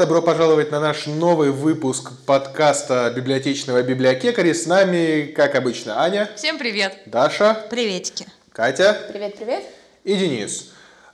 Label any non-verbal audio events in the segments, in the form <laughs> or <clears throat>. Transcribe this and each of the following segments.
Добро пожаловать на наш новый выпуск подкаста библиотечного библиотекаря. С нами, как обычно, Аня. Всем привет. Даша. Приветики. Катя. Привет-привет. И Денис.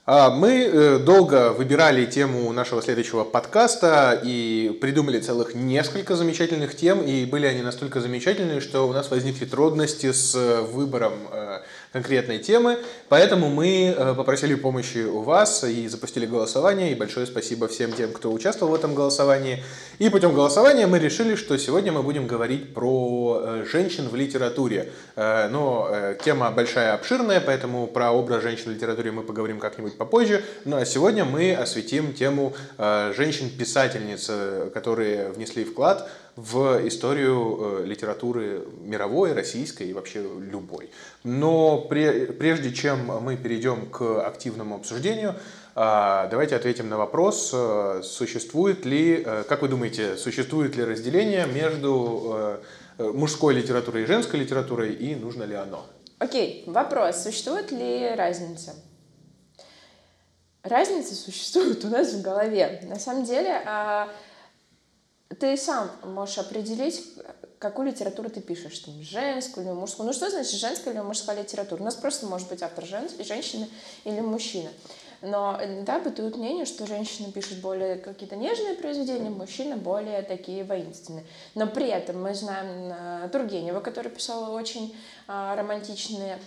А, мы э, долго выбирали тему нашего следующего подкаста и придумали целых несколько замечательных тем, и были они настолько замечательные, что у нас возникли трудности с выбором э, конкретной темы, поэтому мы э, попросили помощи у вас и запустили голосование, и большое спасибо всем тем, кто участвовал в этом голосовании. И путем голосования мы решили, что сегодня мы будем говорить про э, женщин в литературе. Э, но тема большая, обширная, поэтому про образ женщин в литературе мы поговорим как-нибудь попозже. Ну а сегодня мы осветим тему женщин-писательниц, которые внесли вклад в историю э, литературы мировой, российской и вообще любой. Но прежде чем мы перейдем к активному обсуждению, а, давайте ответим на вопрос, э, существует ли, э, как вы думаете, существует ли разделение между мужской литературой и женской литературой, и нужно ли оно? Окей, вопрос, существует ли разница? Разница существует у нас в голове. На самом деле, а, ты сам можешь определить, какую литературу ты пишешь, там, женскую или мужскую. Ну, что значит женская или мужская литература? У нас просто может быть автор жен... женщина или мужчина. Но да, бытует мнение, что женщина пишет более какие-то нежные произведения, мужчина более такие воинственные. Но при этом мы знаем э, Тургенева, который писала очень а, романтичные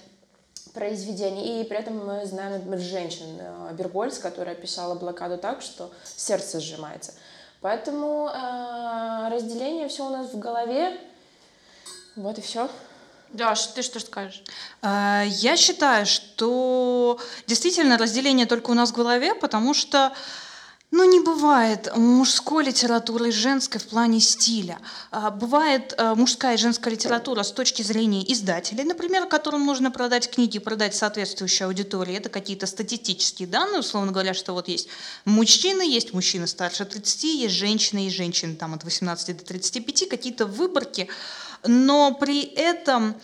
произведения. И при этом мы знаем женщин. Э, Бергольц, которая писала блокаду так, что сердце сжимается. Поэтому э, разделение все у нас в голове. Вот и все. Даш, ты что скажешь? Э, я считаю, что действительно разделение только у нас в голове, потому что ну, не бывает мужской литературы и женской в плане стиля. А, бывает э, мужская и женская литература с точки зрения издателей, например, которым нужно продать книги, продать соответствующей аудитории. Это какие-то статистические данные, условно говоря, что вот есть мужчины, есть мужчины старше 30, есть женщины, есть женщины там, от 18 до 35, какие-то выборки. Но при этом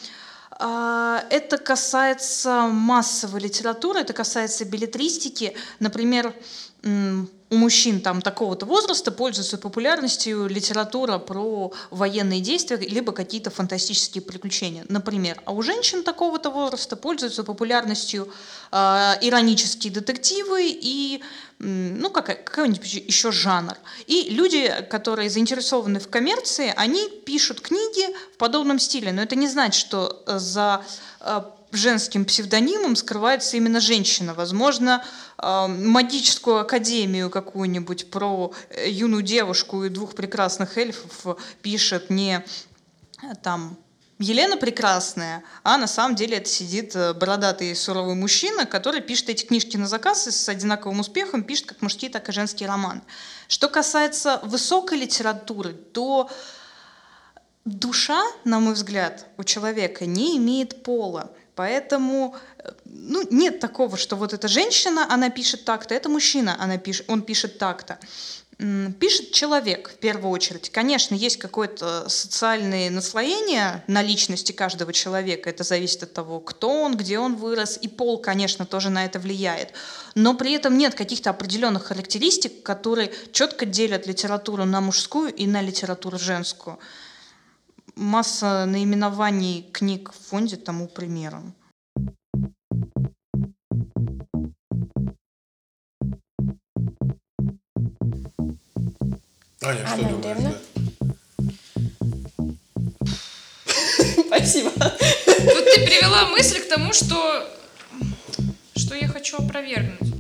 а, это касается массовой литературы, это касается билетристики. Например, у мужчин там такого-то возраста пользуется популярностью литература про военные действия либо какие-то фантастические приключения, например. А у женщин такого-то возраста пользуются популярностью э, иронические детективы и ну, как, какой-нибудь еще жанр. И люди, которые заинтересованы в коммерции, они пишут книги в подобном стиле. Но это не значит, что за э, женским псевдонимом скрывается именно женщина. Возможно, э, магическую академию какую-нибудь про э, юную девушку и двух прекрасных эльфов пишет не э, там Елена прекрасная, а на самом деле это сидит бородатый суровый мужчина, который пишет эти книжки на заказ и с одинаковым успехом пишет как мужские, так и женские романы. Что касается высокой литературы, то душа, на мой взгляд, у человека не имеет пола. Поэтому э, ну, нет такого, что вот эта женщина, она пишет так-то, это мужчина, она пишет, он пишет так-то. Пишет человек в первую очередь. Конечно, есть какое-то социальное наслоение на личности каждого человека. Это зависит от того, кто он, где он вырос. И пол, конечно, тоже на это влияет. Но при этом нет каких-то определенных характеристик, которые четко делят литературу на мужскую и на литературу женскую масса наименований книг в фонде тому примером. Аня, что думаешь? Спасибо. Тут ты привела мысль к тому, что, что я хочу опровергнуть.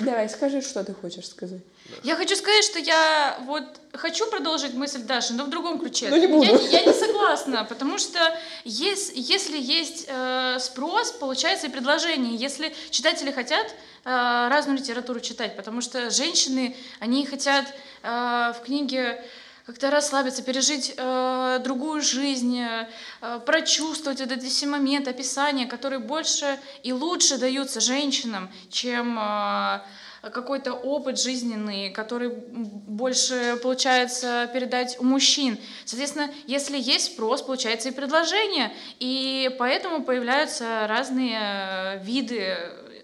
Давай, скажи, что ты хочешь сказать. Я хочу сказать, что я вот хочу продолжить мысль Даши, но в другом ключе. Ну, не буду. Я, я не согласна, потому что есть, если есть э, спрос, получается и предложение. Если читатели хотят э, разную литературу читать, потому что женщины, они хотят э, в книге как-то расслабиться, пережить э, другую жизнь, э, прочувствовать вот эти все моменты, описания, которые больше и лучше даются женщинам, чем э, какой-то опыт жизненный, который больше получается передать у мужчин. Соответственно, если есть спрос, получается и предложение, и поэтому появляются разные э, виды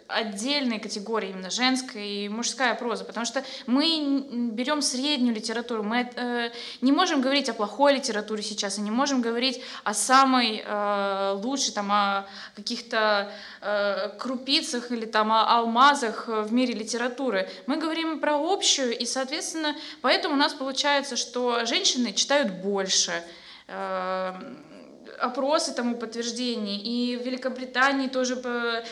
отдельные категории, именно женская и мужская проза, потому что мы берем среднюю литературу, мы э, не можем говорить о плохой литературе сейчас, и не можем говорить о самой э, лучшей, там, о каких-то э, крупицах или там о алмазах в мире литературы. Мы говорим про общую, и, соответственно, поэтому у нас получается, что женщины читают больше, э, опросы тому подтверждение. И в Великобритании тоже...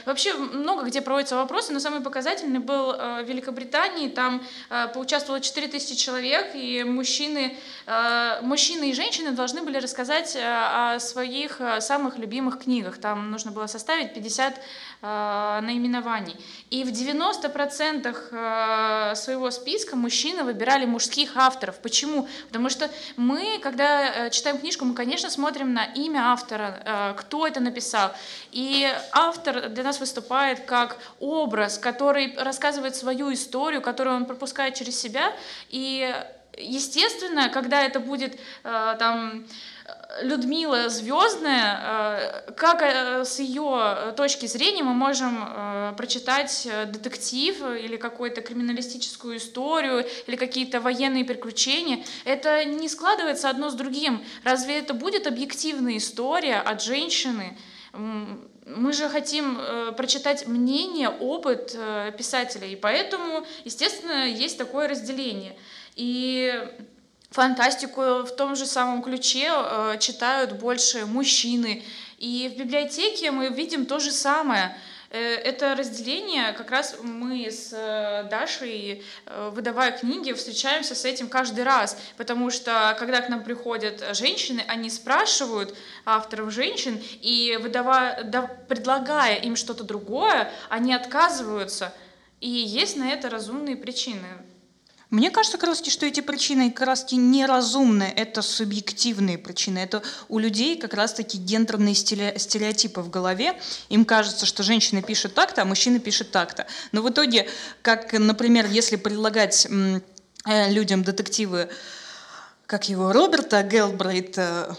Вообще много где проводятся вопросы, но самый показательный был э, в Великобритании. Там э, поучаствовало 4000 человек, и мужчины, э, мужчины и женщины должны были рассказать о своих самых любимых книгах. Там нужно было составить 50 наименований. И в 90% своего списка мужчины выбирали мужских авторов. Почему? Потому что мы, когда читаем книжку, мы, конечно, смотрим на имя имя автора, э, кто это написал. И автор для нас выступает как образ, который рассказывает свою историю, которую он пропускает через себя. И, естественно, когда это будет э, там Людмила Звездная, э, как э, с ее точки зрения мы можем э, прочитать детектив или какую-то криминалистическую историю или какие-то военные приключения, это не складывается одно с другим. Разве это будет объективная история от женщины? Мы же хотим прочитать мнение, опыт писателя, и поэтому, естественно, есть такое разделение. И фантастику в том же самом ключе э, читают больше мужчины. И в библиотеке мы видим то же самое. Э, это разделение, как раз мы с э, Дашей, э, выдавая книги, встречаемся с этим каждый раз, потому что когда к нам приходят женщины, они спрашивают авторов женщин, и выдавая, да, предлагая им что-то другое, они отказываются. И есть на это разумные причины. Мне кажется, как что эти причины как раз неразумные, это субъективные причины. Это у людей как раз таки гендерные стереотипы в голове. Им кажется, что женщина пишет так-то, а мужчина пишет так-то. Но в итоге, как, например, если предлагать э, людям детективы, как его, Роберта Гелбрейт, э,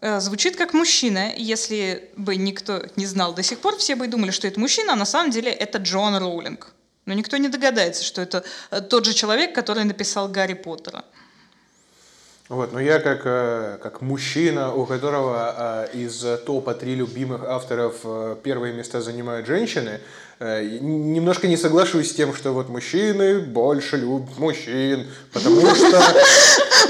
э, звучит как мужчина. Если бы никто не знал до сих пор, все бы думали, что это мужчина, а на самом деле это Джон Роулинг. Но никто не догадается, что это э, тот же человек, который написал Гарри Поттера. Вот, но я как, э, как мужчина, у которого э, из топа три любимых авторов первые места занимают женщины, немножко не соглашусь с тем, что вот мужчины больше любят мужчин, потому что...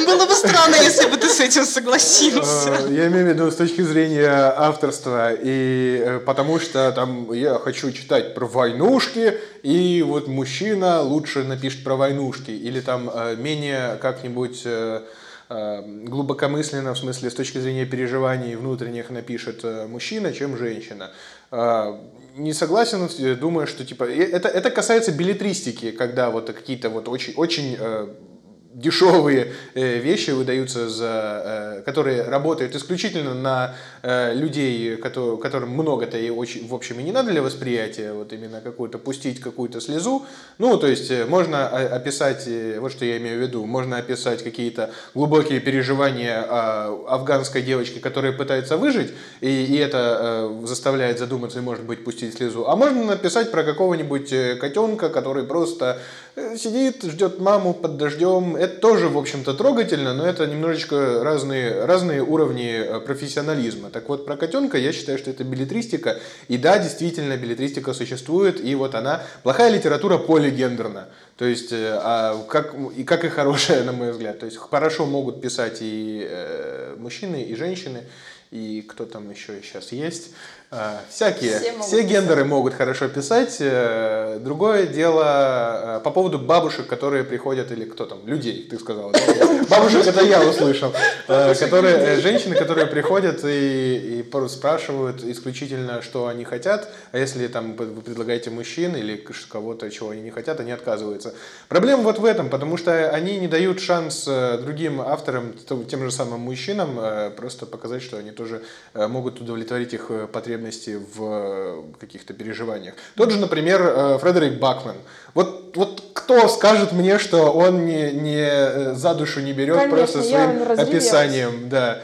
Было бы странно, если бы ты с этим согласился. Я имею в виду с точки зрения авторства, и потому что там я хочу читать про войнушки, и вот мужчина лучше напишет про войнушки, или там менее как-нибудь глубокомысленно, в смысле, с точки зрения переживаний внутренних напишет мужчина, чем женщина не согласен, думаю, что типа это, это касается билетристики, когда вот какие-то вот очень, очень э, дешевые э, вещи выдаются, за, э, которые работают исключительно на э, людей, которым много-то и очень, в общем, и не надо для восприятия, вот именно какую-то пустить какую-то слезу. Ну, то есть можно описать, вот что я имею в виду, можно описать какие-то глубокие переживания афганской девочки, которая пытается выжить, и, и это заставляет задуматься и, может быть, пустить слезу. А можно написать про какого-нибудь котенка, который просто сидит, ждет маму под дождем. Это тоже, в общем-то, трогательно, но это немножечко разные, разные уровни э, профессионализма. Так вот, про котенка я считаю, что это билетристика. И да, действительно, билетристика существует, и вот она... Плохая литература полигендерна. То есть, э, а как, и как и хорошая, <laughs> на мой взгляд. То есть, хорошо могут писать и э, мужчины, и женщины, и кто там еще сейчас есть. А, всякие, все, все гендеры могут хорошо писать. Э, другое дело э, по поводу бабушек, которые приходят, или кто там, людей, ты сказала. Бабушек это я услышал. <laughs> Э, которые, женщины, которые приходят и, и спрашивают исключительно, что они хотят, а если там вы предлагаете мужчин или кого-то, чего они не хотят, они отказываются. Проблема вот в этом, потому что они не дают шанс другим авторам, тем же самым мужчинам, просто показать, что они тоже могут удовлетворить их потребности в э, каких-то переживаниях. Тот же, например, э, Фредерик Бакман. Вот, вот кто скажет мне, что он не, не э, за душу не берет Конечно, просто своим описанием, да.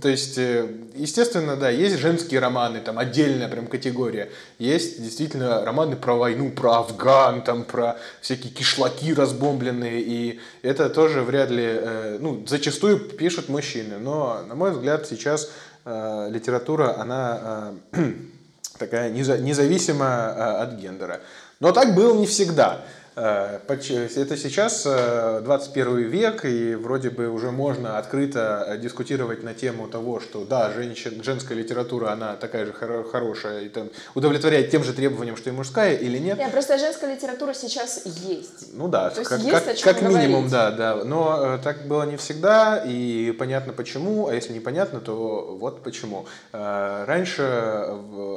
То есть, э, естественно, да, есть женские романы, там отдельная прям категория. Есть действительно романы про войну, про Афган, там про всякие кишлаки разбомбленные, и это тоже вряд ли, э, ну, зачастую пишут мужчины. Но, на мой взгляд, сейчас литература, она <clears throat> такая неза- независима от гендера. Но так было не всегда. Э, Это сейчас э, 21 век, и вроде бы уже можно открыто э, дискутировать на тему того, что да, женщин, женская литература, она такая же хоро- хорошая, и там, удовлетворяет тем же требованиям, что и мужская, или нет. Нет, просто женская литература сейчас есть. Ну да, То есть как, есть как- чем как минимум, да, да. Но э, так было не всегда, и понятно почему, а если непонятно, то вот почему. Э, раньше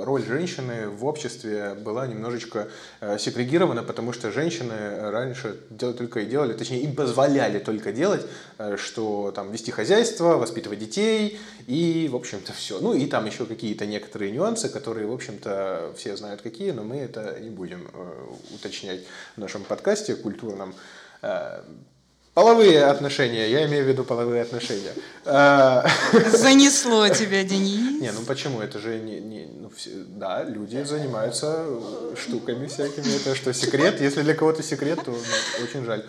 роль женщины в обществе была немножечко э, сегрегирована, потому что женщины раньше только и делали, точнее, им позволяли только делать, э, что там вести хозяйство, воспитывать детей и, в общем-то, все. Ну и там еще какие-то некоторые нюансы, которые, в общем-то, все знают какие, но мы это не будем э, уточнять в нашем подкасте культурном. Э, Половые отношения, я имею в виду половые отношения. Э, Занесло тебя, Денис. Не, ну почему? Это же не, не ну, все- да, люди занимаются штуками всякими. Это что, секрет? Если для кого-то секрет, то ну, очень жаль.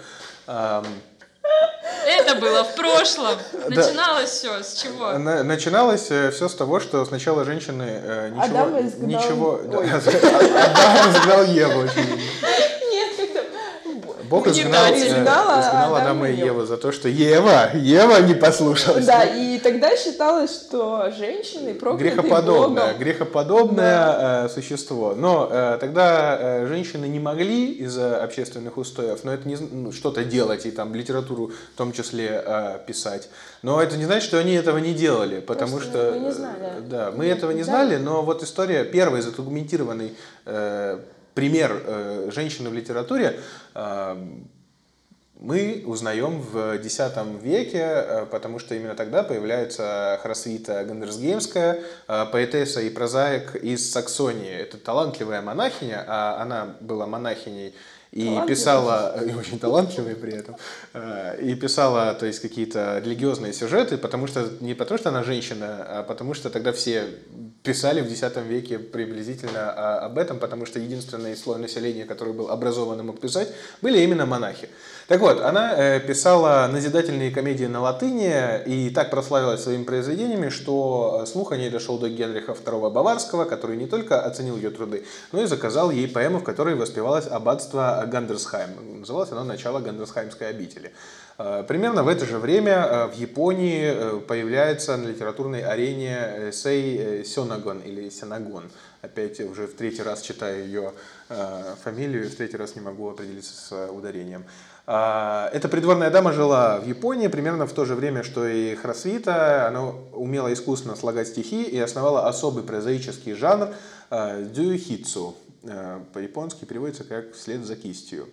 Это было в прошлом. Начиналось все с чего? на- Начиналось все с того, что сначала женщины э, ничего... Изгнал- ничего. <laughs> Адам изгнал Еву, очевидно. Бог изгнал, дать. э, изгнал Адама и Еву. За то, что Ева, Ева не послушалась. Да, и тогда считалось, что женщины проклятые Грехоподобное, Богом. грехоподобное э, существо. Но э, тогда э, женщины не могли из-за общественных устоев, но это не ну, что-то делать и там литературу в том числе э, писать. Но это не значит, что они этого не делали, потому Просто что мы не знали. да, мы этого не да. знали, но вот история первый задокументированный э, пример э, женщины в литературе. э, мы узнаем в X веке, э, потому что именно тогда появляется Хросвита Гандерсгеймская, поэтесса и прозаик из Саксонии. Это талантливая монахиня, а она была монахиней и писала, и очень талантливая при этом, э, и писала, то есть, какие-то религиозные сюжеты, потому что, не потому что она женщина, а потому что тогда все писали в X веке приблизительно об этом, потому что единственный слой населения, который был образован и мог писать, были именно монахи. Так вот, она э, писала назидательные комедии на латыни и так прославилась своими произведениями, что э, слух о ней дошел до Генриха II Баварского, который не только оценил ее труды, но и заказал ей поэму, в которой воспевалось аббатство Гандерсхайм. Называлось оно «Начало Гандерсхаймской обители». Э, Примерно в это же время в Японии появляется на литературной арене эссей Сёнагон или Сенагон. Опять уже в третий раз читаю ее фамилию, в третий раз не могу определиться с ударением. А, Эта придворная дама жила в Японии примерно в то же время, что и Хросвита. Она умела искусно слагать стихи и основала особый прозаический жанр э, дюхицу. Э, По-японски переводится как «вслед за кистью».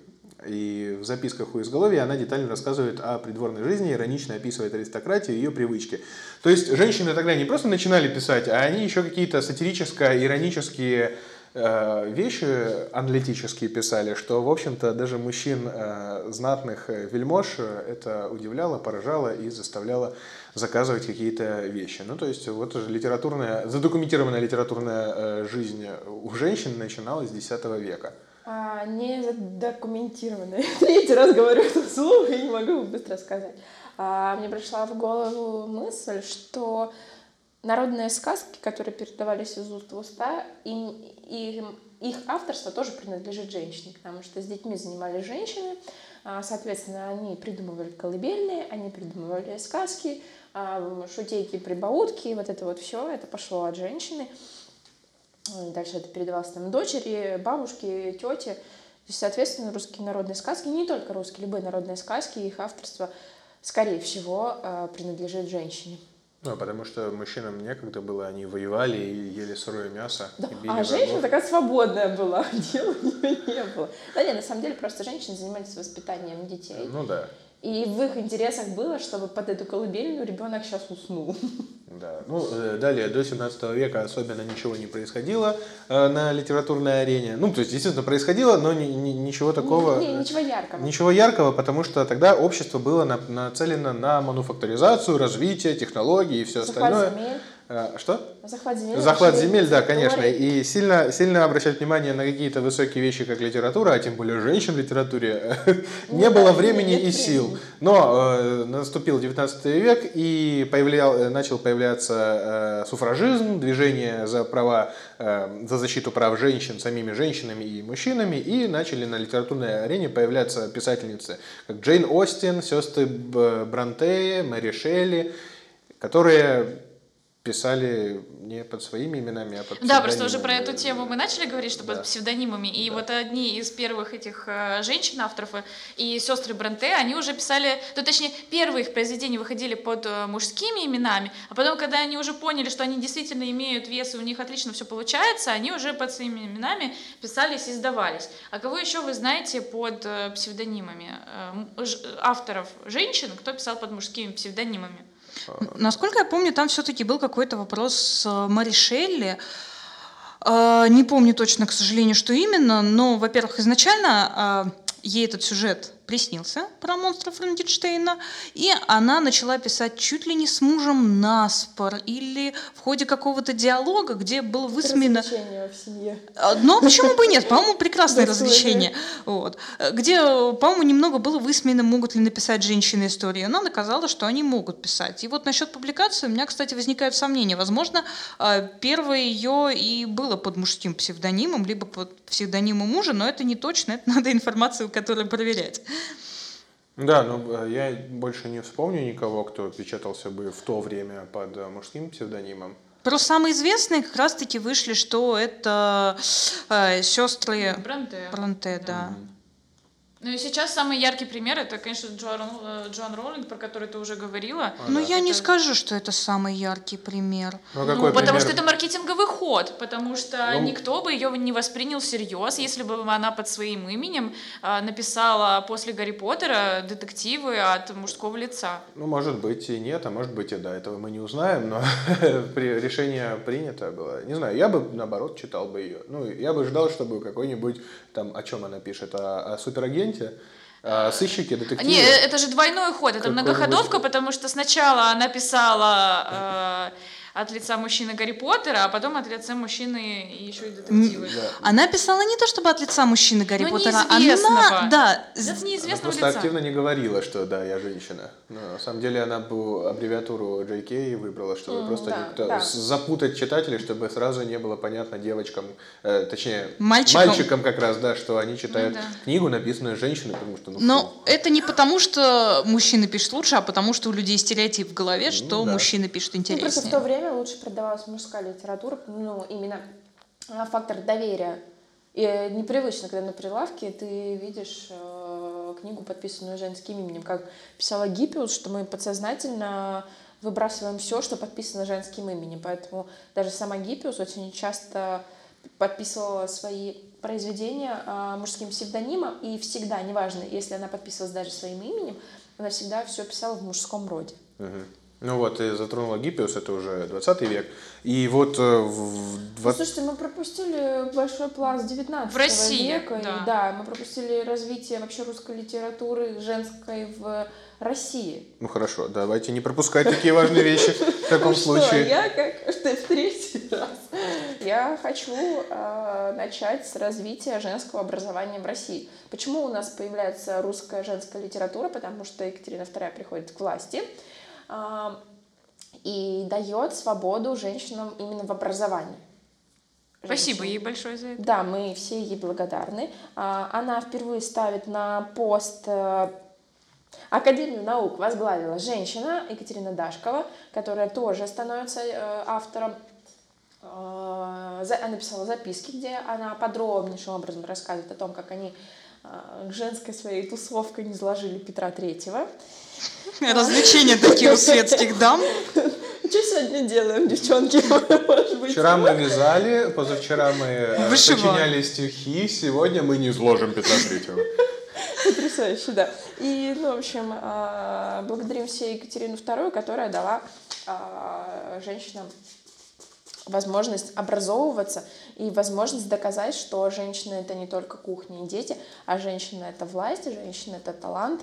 И в записках у изголовья она детально рассказывает о придворной жизни, иронично описывает аристократию и ее привычки. То есть женщины тогда не просто начинали писать, а они еще какие-то сатирическо-иронические вещи аналитические писали, что, в общем-то, даже мужчин э, знатных э, вельмож э, это удивляло, поражало и заставляло заказывать какие-то вещи. Ну, то есть, вот уже литературная, задокументированная литературная э, жизнь у женщин начиналась с X века. А, не задокументированная. <laughs> Третий раз говорю это слово и не могу быстро сказать. А, мне пришла в голову мысль, что народные сказки, которые передавались из уст в уста, им, им- их авторство тоже принадлежит женщине, потому что с детьми занимались женщины, а, соответственно, они придумывали колыбельные, они придумывали сказки, а, шутейки, прибаутки, вот это вот все, это пошло от женщины. Дальше это передавалось там дочери, бабушке, тете. То соответственно, русские народные сказки, не только русские, любые народные сказки, их авторство, скорее всего, э, принадлежит женщине. Ну, потому что мужчинам некогда было, они воевали и ели сырое мясо. Да, и били А врагов. женщина такая свободная была, <laughs> дела у нее не было. Да нет, на самом деле просто женщины занимались воспитанием детей. Ну да. И в их интересах было, чтобы под эту колыбельную ребенок сейчас уснул. <laughs> Да. Ну, э, далее, до 17 века особенно ничего не происходило э, на литературной арене. Ну, то есть, естественно, происходило, но ни- ни- ничего такого... Не, ничего яркого. Ничего яркого, потому что тогда общество было на- нацелено на мануфактуризацию, развитие, технологии и все Захват остальное. земель. Э, Что? Захват земель. Захват земель, да, конечно. И сильно, сильно обращать внимание на какие-то высокие вещи, как литература, а тем более женщин в литературе, <laughs> не Ну было времени и сил. Но э, наступил 19 век и появлял, э, начал появляться э, суфражизм, движение за права, э, за защиту прав женщин самими женщинами и мужчинами, и начали на литературной арене появляться писательницы, как Джейн Остин, сестры Б- Бронте, Мэри Шелли, которые писали не под своими именами, а под Да, просто уже про эту тему мы начали говорить, что Да. под псевдонимами. И вот одни из первых этих э, женщин-авторов э, и сестры Бронте, они уже писали, ну точнее, первые их произведения выходили под э, мужскими именами, а потом, когда они уже поняли, что они действительно имеют вес, и у них отлично все получается, они уже под своими именами писались и издавались. А кого еще вы знаете под псевдонимами? Авторов женщин, кто писал под мужскими псевдонимами? Насколько я помню, там все-таки был какой-то вопрос с э, Мари Шелли. Э, Не помню точно, к сожалению, что именно, но, во-первых, изначально э, ей этот сюжет приснился про монстра Франкенштейна, и она начала писать чуть ли не с мужем наспор или в ходе какого-то диалога, где было высмеяно... Развлечения в семье. А, Но почему бы и нет? По-моему, прекрасное развлечение. Вот. Где, по-моему, немного было высмеяно, могут ли написать женщины истории. Она доказала, что они могут писать. И вот насчет публикации у меня, кстати, возникают сомнения. Возможно, э, первое ее и было под мужским псевдонимом, либо под псевдонимом мужа, но это не точно, это надо информацию, которую проверять. Да, но э, я больше не вспомню никого, кто печатался бы в то время под э, мужским псевдонимом. Просто самые известные как раз-таки вышли, что это э, сестры Бронте. Бронте, да. Ну и сейчас самый яркий пример это, конечно, Джоан, э, Джоан Роулинг, про который ты уже говорила. Но я не Это- скажу, что это самый яркий пример. Ну, Ну, какой потому пример? что это маркетинговый ход, потому что Ну. никто бы ее не воспринял всерьез, если бы она под своим именем а, написала после Гарри Поттера детективы от мужского лица. Ну, может быть и нет, а может быть и да, этого мы не узнаем, но <laughs> при- решение принято было. Не знаю, я бы, наоборот, читал бы ее. Ну, я бы ждал, чтобы какой-нибудь, там, о чем она пишет, о, о суперагенте, о сыщике, детективе. Не, э, это же двойной ход, это Какой-нибудь- многоходовка, потому что сначала она писала э, от лица мужчины Гарри Поттера, а потом от лица мужчины еще и детективы. Да. Она писала не то чтобы от лица мужчины Гарри Ну, Поттера, неизвестного. она, да, От Она неизвестного просто лица. активно не говорила, что да, я женщина. Но на самом деле она бы аббревиатуру JK выбрала, чтобы М, просто да, никто- да. запутать читателей, чтобы сразу не было понятно девочкам, э, точнее Мальчикам. мальчикам как раз, да, что они читают да. книгу, написанную женщиной, потому что ну, Но фу. это не потому, что мужчины пишут лучше, а потому что у людей стереотип в голове, что да. мужчины пишут Ну, просто в интереснее. то время лучше продавалась мужская литература, ну, именно а, фактор доверия. И э, непривычно, когда на прилавке ты видишь э, книгу, подписанную женским именем. Как писала Гиппиус, что мы подсознательно выбрасываем все, что подписано женским именем. Поэтому даже сама Гиппиус очень часто подписывала свои произведения а, мужским псевдонимом, и всегда, неважно, если она подписывалась даже своим именем, она всегда все писала в мужском роде. Мгм. Ну вот, ты затронула Гиппиус, это уже 20 век. И вот э, в в Ну, 20... слушайте, мы пропустили большой пласт 19 В России, века. да. И, да, мы пропустили развитие вообще русской литературы женской в России. Ну хорошо, давайте не пропускать такие важные вещи в <laughs> таком Что, случае. я как что в третий раз. Я хочу э, начать с развития женского образования в России. Почему у нас появляется русская женская литература? Потому что Екатерина II приходит к власти и дает свободу женщинам именно в образовании. Спасибо Женщинам. ей большое за это. Да, мы все ей благодарны. А, Она впервые ставит на пост э, Академию наук возглавила женщина Екатерина Дашкова, которая тоже становится э, автором. За- Она написала записки, где она подробнейшим образом рассказывает о том, как они э, женской своей тусовкой не изложили Петра Третьего. <laughs> Развлечения такие у светских дам. Что сегодня делаем, девчонки? <laughs> Может быть, Вчера мы вязали, позавчера мы э, Вышивали. сочиняли стихи, сегодня мы не изложим Петра Третьего. Потрясающе, да. И, ну, в общем, а, благодарим все Екатерину II, которая дала а, женщинам возможность образовываться и возможность доказать, что женщина это не только кухня и дети, а женщина это власть, женщина это талант,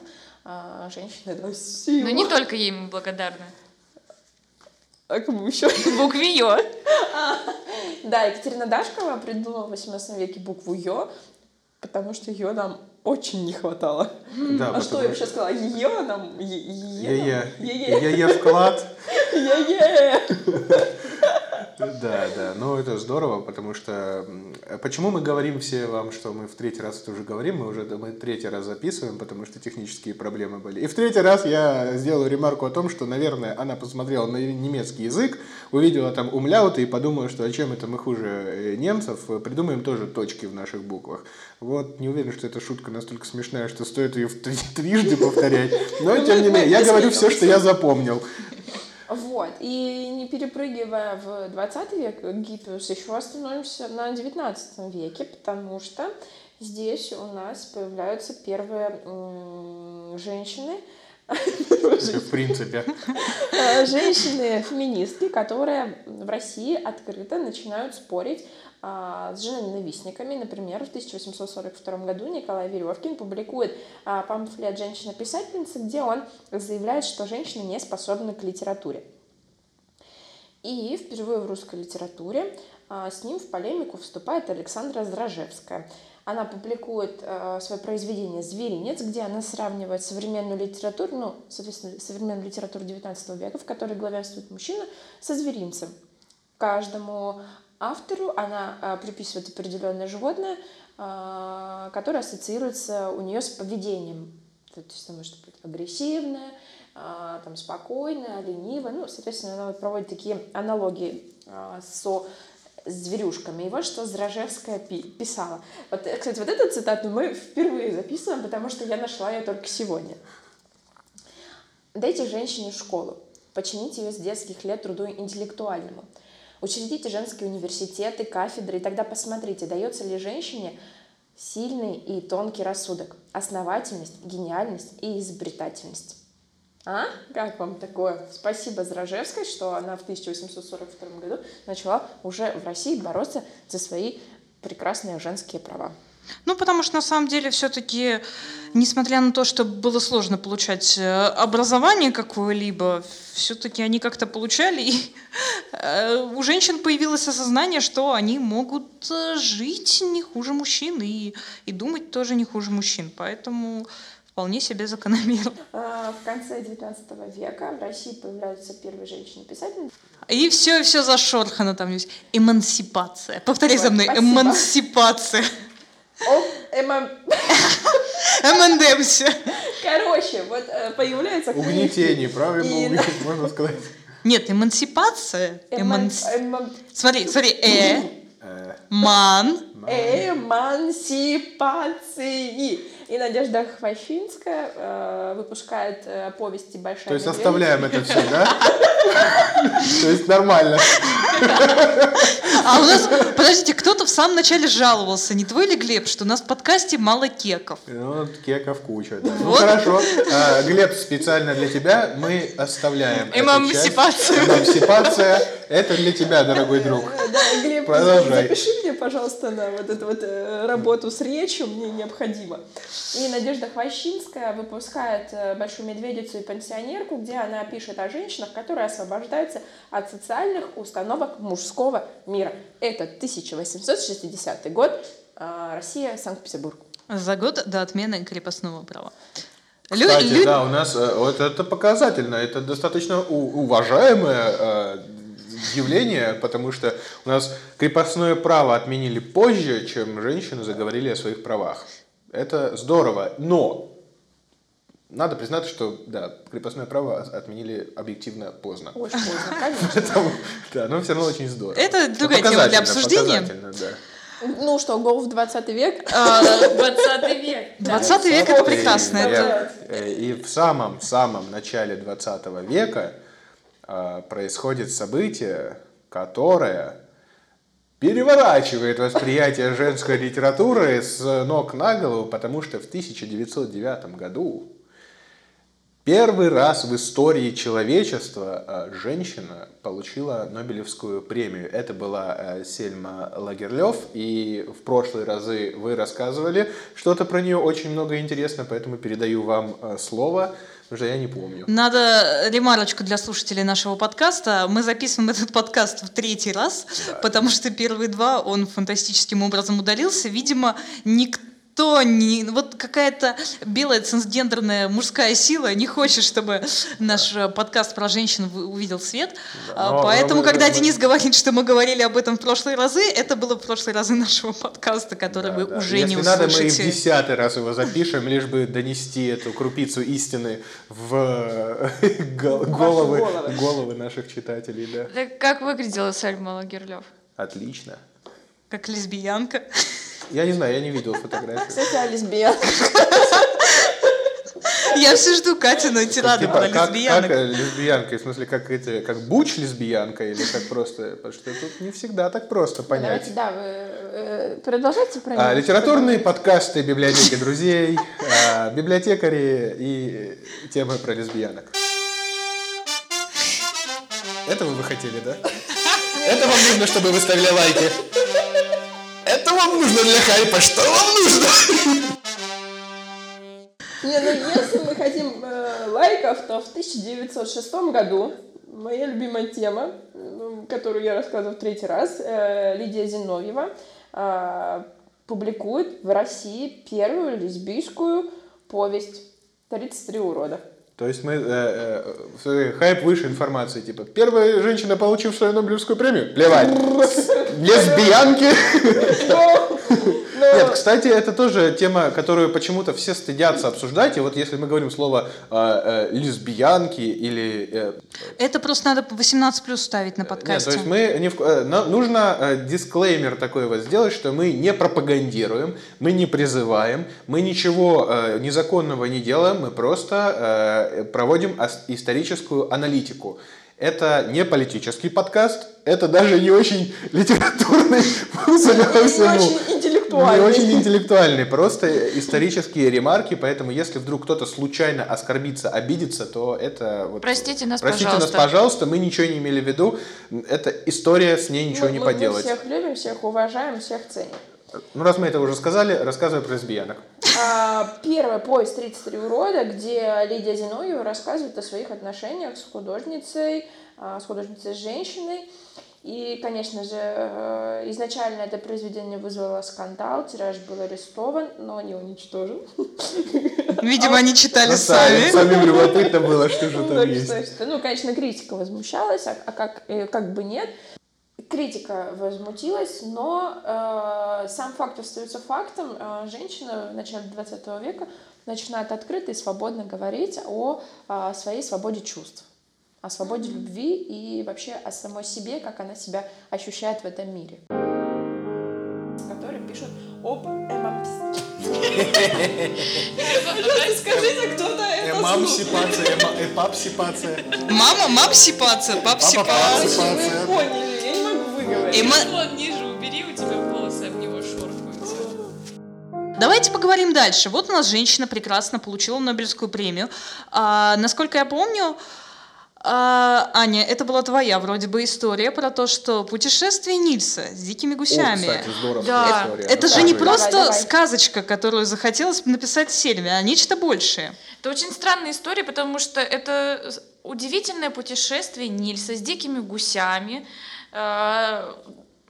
а женщина это сила. Но не только ей мы благодарны. А кому еще? Букве Ё. Да, Екатерина Дашкова придумала в 18 веке букву Ё, потому что ее нам очень не хватало. Да, а что я вообще сказала? Ее нам... Е-е. Я-я вклад. Е-е. Да, да, ну это здорово, потому что почему мы говорим все вам, что мы в третий раз это уже говорим, мы уже мы третий раз записываем, потому что технические проблемы были. И в третий раз я сделаю ремарку о том, что, наверное, она посмотрела на немецкий язык, увидела там умляуты и подумала, что а чем это мы хуже э, немцев, придумаем тоже точки в наших буквах. Вот, не уверен, что эта шутка настолько смешная, что стоит ее <laughs> трижды повторять, но тем не менее, я говорю все, что я запомнил. Вот. И не перепрыгивая в 20 век, Гиппиус, еще остановимся на 19 веке, потому что здесь у нас появляются первые женщины, В принципе. <laughs> женщины-феминистки, которые в России открыто начинают спорить а, с женоненавистниками. Например, в 1842 году Николай Веревкин публикует а, памфлет «Женщина-писательница», где он заявляет, что женщины не способны к литературе. И впервые в русской литературе а, с ним в полемику вступает Александра Зражевская. Она публикует а, свое произведение «Зверинец», где она сравнивает современную литературу, ну, соответственно, современную литературу XIX века, в которой главенствует мужчина, со зверинцем. Каждому автору она а, приписывает определенное животное, а, которое ассоциируется у нее с поведением. То есть может быть агрессивное, а, там, спокойное, ленивое. Ну, соответственно, она вот проводит такие аналогии а, со зверюшками. И вот что Зражевская пи- писала. Вот, э, кстати, вот эту цитату мы впервые записываем, потому что я нашла ее только сегодня. Дайте женщине школу, почините ее с детских лет труду интеллектуальному. Учредите женские университеты, кафедры, и тогда посмотрите, дается ли женщине сильный и тонкий рассудок, основательность, гениальность и изобретательность. А? Как вам такое? Спасибо Зражевской, что она в 1842 году начала уже в России бороться за свои прекрасные женские права. Ну, потому что на самом деле все-таки, несмотря на то, что было сложно получать э, образование какое-либо, все-таки они как-то получали, и э, у женщин появилось осознание, что они могут э, жить не хуже мужчин и, и думать тоже не хуже мужчин. Поэтому вполне себе закономерно. <laughs> А, В конце XIX века в России появляются первые женщины-писательницы. И все, все зашорхано там есть. Эмансипация. Повтори за Ой, мной. спасибо. Эмансипация. О, эма... <laughs> Эмэндэмся. Короче, вот э, появляется... Угнетение, правильно И- угнетение, можно сказать. Нет, эмансипация. Эма- Эманс- эма- Смотри, смотри. Э, Э, ман. Эмансипации. И Надежда Хвощинская э, выпускает э, повести «Большая То есть медведица». оставляем это все, да? То есть нормально. А у нас, подождите, кто-то в самом начале жаловался, не твой ли Глеб, что у нас в подкасте мало кеков? Ну, кеков куча. да. Ну хорошо. А, Глеб, специально для тебя мы оставляем. эту Эмансипацию. часть. Эмансипация. Это для тебя, дорогой друг. Да, Глеб, Продолжай. запиши мне, пожалуйста, на вот эту вот э, работу с речью, мне необходимо. И Надежда Хвощинская выпускает э, «Большую медведицу» и «Пансионерку», где она пишет о женщинах, которые освобождаются от социальных установок мужского мира. Это 1860 год, э, Россия, Санкт-Петербург. За год до отмены крепостного права. Кстати, лю- да, у нас э, вот это показательно, это достаточно уважаемое явление, потому что у нас крепостное право отменили позже, чем женщины заговорили о своих правах. Это здорово, но надо признать, что да, крепостное право от- отменили объективно поздно. Очень поздно, конечно. <laughs> Поэтому, да, но все равно очень здорово. Это Ну, другая тема для обсуждения. Ну что, гол в 20 век? А, 20 век. 20 век это прекрасно. и- э, И в самом-самом начале 20 века а, происходит событие, которое переворачивает восприятие женской литературы с ног на голову, потому что в 1909 году Первый раз в истории человечества э, женщина получила Нобелевскую премию. Это была э, Сельма Лагерлёв, и в прошлые разы вы рассказывали что-то про нее очень много интересно, поэтому передаю вам э, слово, что я не помню. Надо ремарочку для слушателей нашего подкаста. Мы записываем этот подкаст в третий раз, потому что первые два он фантастическим образом удалился. Видимо, никто никто не... Вот какая-то белая цисгендерная мужская сила не хочет, чтобы наш э, подкаст про женщин увидел свет. А, но- Поэтому, но мы- когда мы- Денис говорит, что мы говорили об этом в прошлые разы, это было в прошлые разы нашего подкаста, который вы Да, уже Если не надо, мы и в услышите. десятый раз его запишем, лишь бы донести эту крупицу истины в <laughs> гол- головы, головы. головы наших читателей. Да. Так как выглядела Сальма Лагерлёв? Отлично. Как лесбиянка. Я не знаю, я не видел фотографию. Кстати, о лесбиянках. Я все жду Катину тираду Типа, про как, как лесбиянок. э, лесбиянка, в смысле, как, эти, как буч лесбиянка, или как просто, потому что тут не всегда так просто понять. Давайте, да, вы э, продолжайте про А, литературные подкасты библиотеки друзей, <laughs> а, библиотекари и темы про лесбиянок. Этого вы хотели, да? <laughs> Это вам нужно, чтобы вы ставили лайки. Вам нужно для хайпа. Что вам нужно? Не, ну если мы хотим э, лайков, то в 1906 году моя любимая тема, э, которую я рассказываю в третий раз, э, Лидия Зиновьева э, публикует в России первую лесбийскую повесть «33 урода». То есть мы э, э, хайп выше информации, типа первая женщина, получившая Нобелевскую премию, плевать, лесбиянки. <laughs> Но- Нет, кстати, это тоже тема, которую почему-то все стыдятся обсуждать. И вот если мы говорим слово э, э, лесбиянки или э, Это просто надо 18 плюс ставить на Нет, подкасте. то есть мы не в- э, нужно э, дисклеймер такой вот сделать, что мы не пропагандируем, мы не призываем, мы ничего э, незаконного не делаем, мы просто э, проводим историческую аналитику. Это не политический подкаст, это даже не очень литературный, <laughs> судя по не очень интеллектуальный. Не очень интеллектуальный, просто исторические ремарки, поэтому если вдруг кто-то случайно оскорбится, обидится, то это... Вот, Простите нас, Простите пожалуйста. нас, пожалуйста, мы ничего не имели в виду. Это история, с ней ничего Мы- не мы- мы поделать. всех любим, всех уважаем, всех ценим. Ну, раз мы это уже сказали, рассказывай про лесбиянок. А, Первая повесть «33 урода», где Лидия Зиновьева рассказывает о своих отношениях с художницей, а, с художницей-женщиной. И, конечно же, э, изначально это произведение вызвало скандал, тираж был арестован, но не уничтожен. Видимо, они читали Ну, сами. Самим любопытно было, что же Ну, там так есть. Ну, конечно, критика возмущалась, а, а как, э, как бы нет. Критика возмутилась, но э, сам факт остается фактом. Э, женщина в начале 20 века начинает открыто и свободно говорить о э, своей свободе чувств, о свободе любви и вообще о самой себе, как она себя ощущает в этом мире. Которые пишут об эмансипации. Скажите, кто-то это Эмамсипация, эпапсипация. Мама, мамсипация, папсипация. Вы поняли, выговорить. Эма- Телефон ниже убери, у тебя волосы об него шоркаются. Давайте поговорим дальше. Вот у нас женщина прекрасно получила Нобелевскую премию. А, насколько я помню, а, Аня, это была твоя вроде бы история про то, что путешествие Нильса с дикими О, гусями. кстати, здоровская Да, история. это же не просто Давай, давай. сказочка, которую захотелось написать Сельме, а нечто большее. Это очень странная история, потому что это удивительное путешествие Нильса с дикими гусями. Э,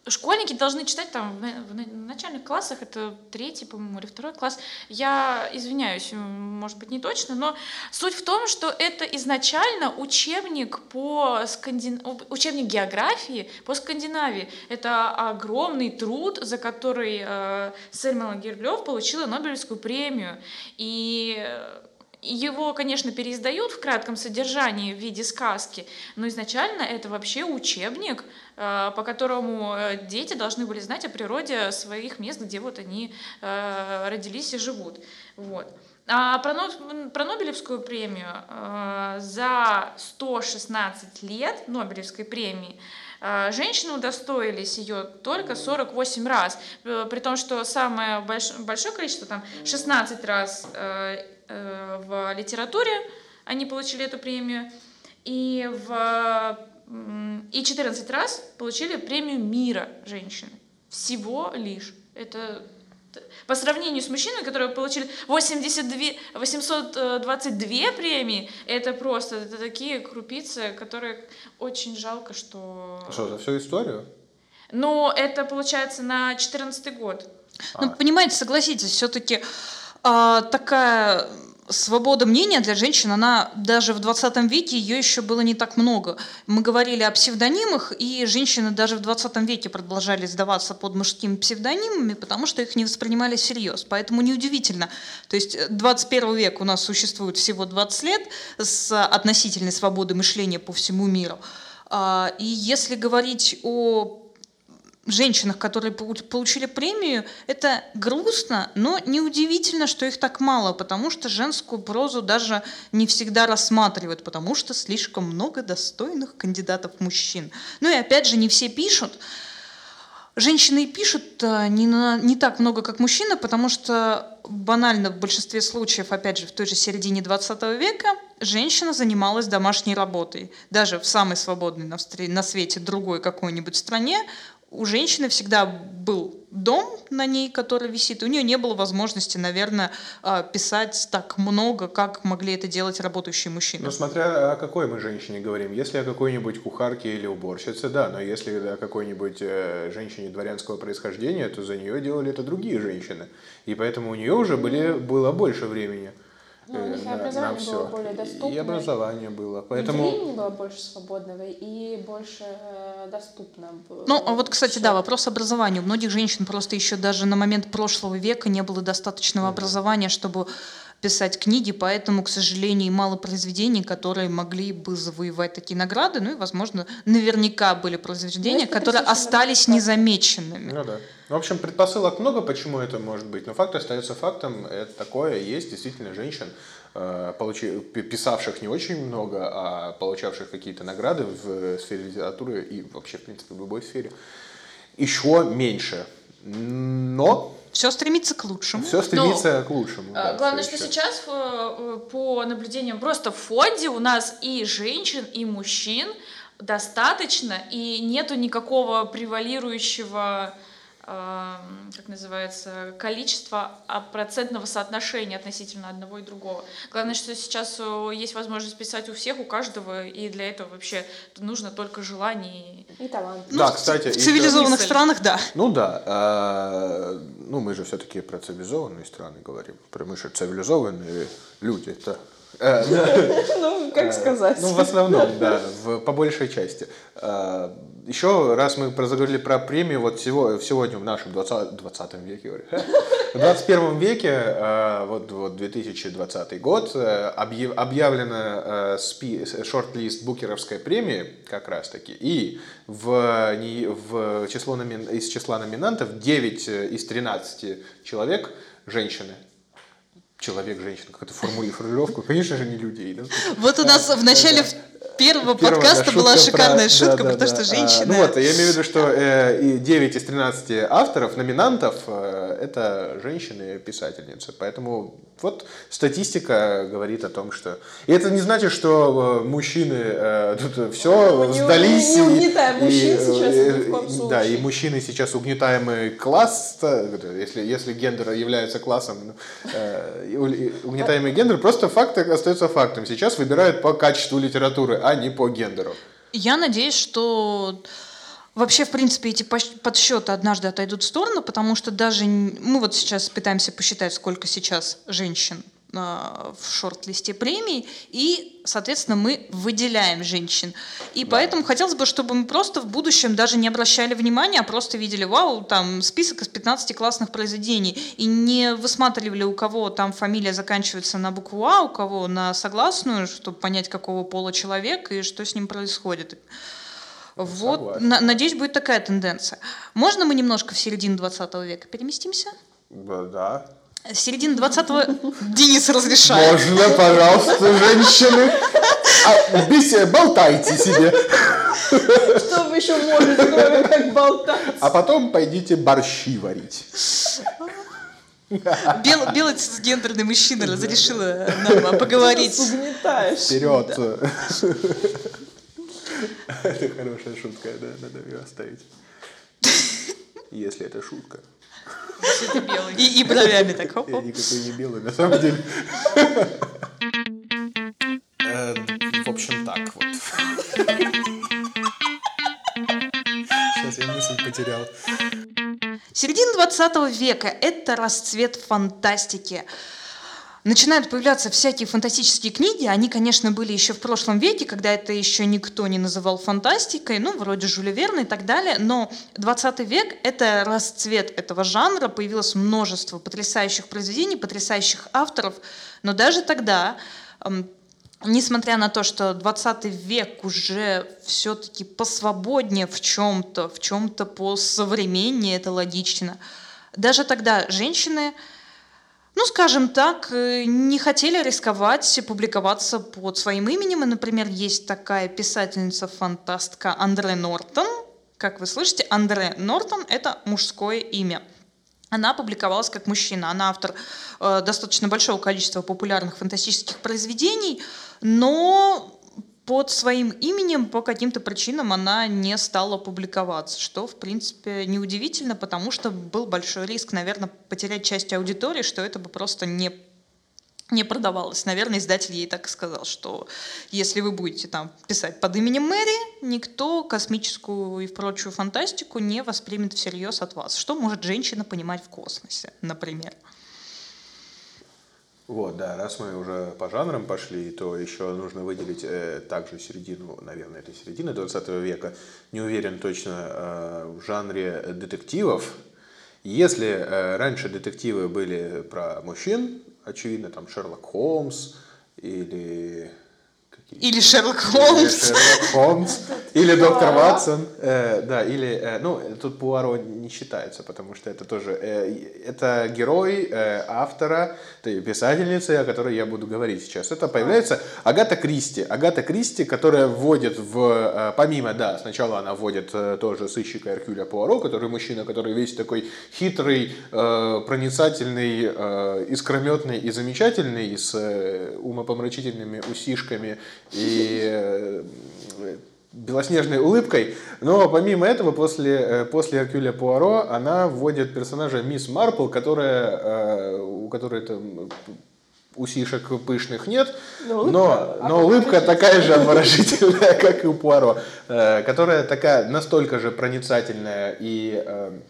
Школьники должны читать там в на- в на- начальных классах, это третий, по-моему, или второй класс. Я извиняюсь, может быть, не точно, но суть в том, что это изначально учебник по скандин... учебник географии по Скандинавии. Это огромный труд, за который э, Сельма Герлёв получила Нобелевскую премию. И э, его, конечно, переиздают в кратком содержании в виде сказки, но изначально это вообще учебник, э, по которому э, дети должны были знать о природе своих мест, где вот они э, родились и живут. Вот. А про, про Нобелевскую премию за 116 лет Нобелевской премии женщины удостоились ее только 48 раз, при том, что самое больш- большое количество, там 16 раз в литературе, они получили эту премию. И, в, и 14 раз получили премию мира женщины. Всего лишь. Это по сравнению с мужчинами, которые получили 82, 822 премии, это просто это такие крупицы, которые очень жалко, что... Что, за всю историю? Ну, это получается на 14 год. Ну, понимаете, согласитесь, все-таки а, такая свобода мнения для женщин, она даже в 20 веке ее еще было не так много. Мы говорили о псевдонимах, и женщины даже в 20 веке продолжали сдаваться под мужскими псевдонимами, потому что их не воспринимали всерьез. Поэтому неудивительно. То есть 21 век у нас существует всего 20 лет с относительной свободой мышления по всему миру. А, и если говорить о женщинах, которые получили премию, это грустно, но неудивительно, что их так мало, потому что женскую прозу даже не всегда рассматривают, потому что слишком много достойных кандидатов мужчин. Ну и опять же, не все пишут. Женщины пишут э, не, на, не так много, как мужчины, потому что банально в большинстве случаев, опять же, в той же середине 20 века женщина занималась домашней работой. Даже в самой свободной на, на свете другой какой-нибудь стране у женщины всегда был дом на ней, который висит. У нее не было возможности, наверное, а, писать так много, как могли это делать работающие мужчины. Ну, смотря о какой мы женщине говорим. Если о какой-нибудь кухарке или уборщице, да, но если о какой-нибудь э, женщине дворянского происхождения, то за нее делали это другие женщины. И поэтому у нее уже были, было больше времени. Ну, у них и образование было более доступное. И образование было. Поэтому... И времени было больше свободного, и больше э, доступно. Ну, а вот, кстати, да, вопрос образования. У многих женщин просто еще даже на момент прошлого века не было достаточного образования, чтобы писать книги, поэтому, к сожалению, мало произведений, которые могли бы завоевать такие награды. Ну и, возможно, наверняка были произведения, которые остались незамеченными. Ну да. В общем, предпосылок много, почему это может быть, но факт остается фактом. Это такое есть действительно женщин, э, получи, писавших не очень много, а получавших какие-то награды в сфере литературы и вообще, в принципе, в любой сфере, еще меньше. Но все стремится к лучшему. Все стремится Но, к лучшему. Да, главное, что сейчас э, по наблюдениям просто в фонде у нас и женщин, и мужчин достаточно, и нету никакого превалирующего как называется, количество а процентного соотношения относительно одного и другого. Главное, что сейчас э, есть возможность писать у всех, у каждого, и для этого вообще нужно только желание и талант. Ну, да, кстати, в цивилизованных странах, да. Ну да, а, ну мы же все-таки про цивилизованные страны говорим, мы же цивилизованные люди, это <laughs> ну, как сказать. Ну, в основном, да, по большей части. Э, Еще раз мы заговорили про премию вот сегодня в нашем 20, 20 веке, в 21 веке, э, вот, вот 2020 год, объявлена шорт-лист Букеровской премии как раз таки, и в, в число, из числа номинантов 9 из 13 человек женщины человек, женщина, какая-то формулировку, конечно же, не людей. Да? Вот у нас в начале первого подкаста была шикарная шутка про то, что женщина... Ну вот, я имею в виду, что 9 э, из 13 авторов, номинантов, э, это женщины-писательницы. Поэтому вот статистика говорит о том, что... И это не значит, что э, мужчины тут все сдались. Не, не угнетаем мужчин сейчас ни в коем случае. Да, и мужчины сейчас угнетаемый класс, если, если гендер является классом, ну, угнетаемый гендер, просто факт остается фактом. Сейчас выбирают по качеству литературы, а не по гендеру. Я надеюсь, что вообще, в принципе, эти подсчеты однажды отойдут в сторону, потому что даже мы вот сейчас пытаемся посчитать, сколько сейчас женщин в шорт-листе премий, и, соответственно, мы выделяем женщин. И да. поэтому хотелось бы, чтобы мы просто в будущем даже не обращали внимания, а просто видели, вау, там список из 15 классных произведений, и не высматривали, у кого там фамилия заканчивается на букву А, у кого на согласную, чтобы понять, какого пола человек и что с ним происходит. Вот, на, надеюсь, будет такая тенденция. Можно мы немножко в середину 20 века переместимся? Да. Середина 20-го Денис разрешает. Можно, пожалуйста, женщины. А, бейте, болтайте себе. Что вы еще можете, кроме как болтать? А потом пойдите борщи варить. Бел, белый цисгендерный мужчина разрешила нам поговорить. Угнетаешь. Вперед! Это хорошая шутка, да, надо ее оставить. Если это шутка. И, и бровями так. Я Хоп-хоп. никакой не белый, на самом деле. Э, В общем, так вот. Сейчас я мысль потерял. Середина 20 века – это расцвет фантастики. Начинают появляться всякие фантастические книги. Они, конечно, были еще в прошлом веке, когда это еще никто не называл фантастикой, ну, вроде Жюля Верна и так далее. Но 20 век – это расцвет этого жанра. Появилось множество потрясающих произведений, потрясающих авторов. Но даже тогда несмотря на то, что 20 век уже все-таки посвободнее в чем-то, в чем-то посовременнее, это логично, даже тогда женщины, ну, скажем так, э, не хотели рисковать публиковаться под своим именем. И, например, есть такая писательница-фантастка Андре Нортон. Как вы слышите, Андре Нортон – это мужское имя. Она публиковалась как мужчина. Она автор э, достаточно большого количества популярных фантастических произведений, но под своим именем по каким-то причинам она не стала публиковаться, что, в принципе, неудивительно, потому что был большой риск, наверное, потерять часть аудитории, что это бы просто не не продавалось. Наверное, издатель ей так и сказал, что если вы будете там писать под именем Мэри, никто космическую и прочую фантастику не воспримет всерьез от вас. Что может женщина понимать в космосе, например? Вот, да, раз мы уже по жанрам пошли, то еще нужно выделить э, также середину, наверное, это середина 20 века, не уверен точно, э, в жанре детективов. Если э, раньше детективы были про мужчин, очевидно, там Шерлок Холмс или... Или Шерлок Или Холмс. Шерлок Холмс, или доктор Ватсон, э, да, или, э, ну, тут Пуаро не считается, потому что это тоже, э, это герой автора, писательницы, о которой я буду говорить сейчас. Это появляется Агата Кристи. Агата Кристи, которая вводит в, помимо, да, сначала она вводит тоже сыщика Эркюля Пуаро, который мужчина, который весь такой хитрый, проницательный, искрометный и замечательный, с умопомрачительными усишками и э, белоснежной улыбкой. Но помимо этого, после, э, после Эркюля Пуаро, она вводит персонажа Мисс Марпл, которая, э, у которой там усишек пышных нет, Но улыбка но, но улыбка такая же обворожительная, <laughs> как и у Пуаро, которая такая настолько же проницательная и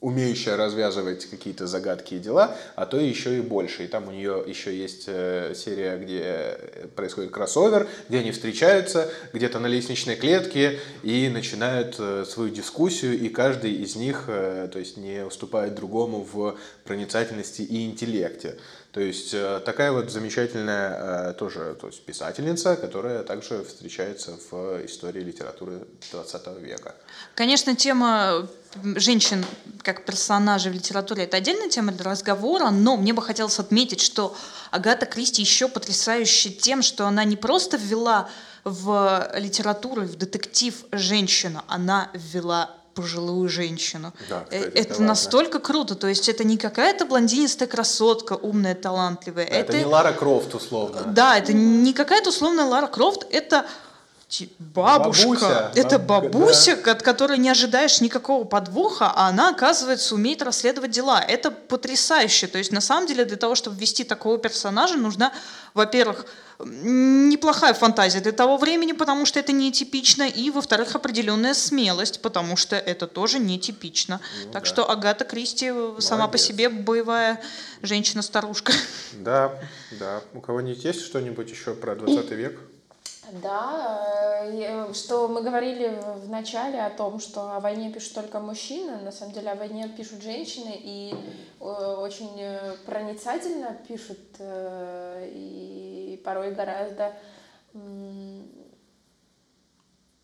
умеющая развязывать какие-то загадки и дела, а то еще и больше. И там у нее еще есть э, серия, где происходит кроссовер, где они встречаются где-то на лестничной клетке и начинают э, свою дискуссию, и каждый из них, э, то есть не уступает другому в проницательности и интеллекте. То есть такая вот замечательная тоже то есть писательница, которая также встречается в истории литературы 20 века. Конечно, тема женщин как персонажей в литературе – это отдельная тема для разговора, но мне бы хотелось отметить, что Агата Кристи еще потрясающая тем, что она не просто ввела в литературу, в детектив женщину, она ввела пожилую женщину. Да, Э, кстати, это это настолько круто. То есть это не какая-то блондинистая красотка, умная, талантливая. Это, не Лара Крофт условно. Да, это не какая-то условная Лара Крофт, это бабушка. Бабуся, это баб- бабуся, от которой не ожидаешь никакого подвоха, а она, оказывается, умеет расследовать дела. Это потрясающе. То есть, на самом деле, для того, чтобы ввести такого персонажа, нужна, во-первых, неплохая фантазия для того времени, потому что это нетипично, и, во-вторых, определенная смелость, потому что это тоже нетипично. так да. что Агата Кристи э, сама по Молодец. себе боевая женщина-старушка. Да, да. У кого-нибудь есть что-нибудь еще про 20 век? Да, э, я- что мы говорили в начале о том, что о войне пишут только мужчины, на самом деле о войне пишут женщины и э, очень э, проницательно пишут э, и порой гораздо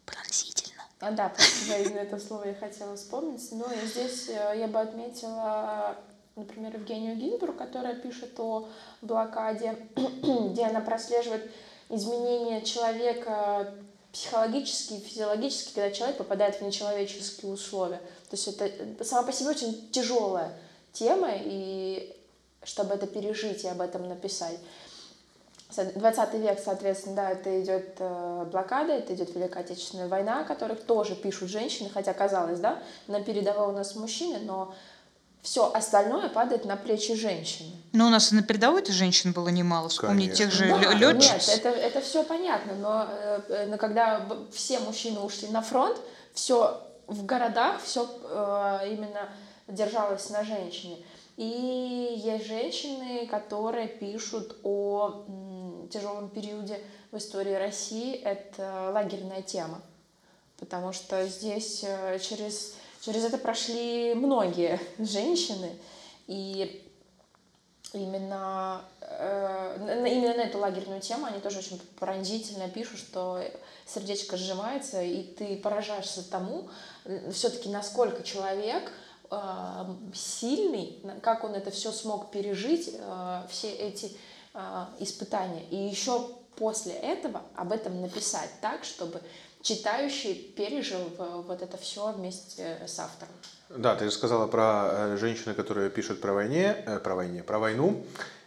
Пронзительно. А, да, спасибо, именно это слово я хотела вспомнить. Но и здесь э, я бы отметила, например, Евгению Гинбург, которая пишет о блокаде, <clears throat> где она прослеживает изменения человека психологически и физиологически, когда человек попадает в нечеловеческие условия. То есть это э, сама по себе очень тяжелая темы, и чтобы это пережить и об этом написать. 20 век, соответственно, да, это идет э, блокада, это идет Великая Отечественная война, о которых тоже пишут женщины, хотя казалось, да, на передовой у нас мужчины, но все остальное падает на плечи женщины. Но у нас и на передовой-то женщин было немало. Вспомни тех же да, летчиц. Нет, это, это все понятно, но, э, но когда все мужчины ушли на фронт, все в городах, все э, именно держалось на женщине. И есть женщины, которые пишут о тяжелом периоде в истории России. Это лагерная тема. Потому что здесь э, через, через это прошли многие <laughs> женщины. И именно, э, именно на эту лагерную тему они тоже очень пронзительно пишут, что сердечко сжимается, и ты поражаешься тому, все-таки насколько человек – Э, сильный, как он это все смог пережить, э, все эти э, испытания. И еще после этого об этом написать так, чтобы читающий пережил вот это все вместе с автором. Да, ты же сказала про женщины, которые пишут про войне, про войне, про войну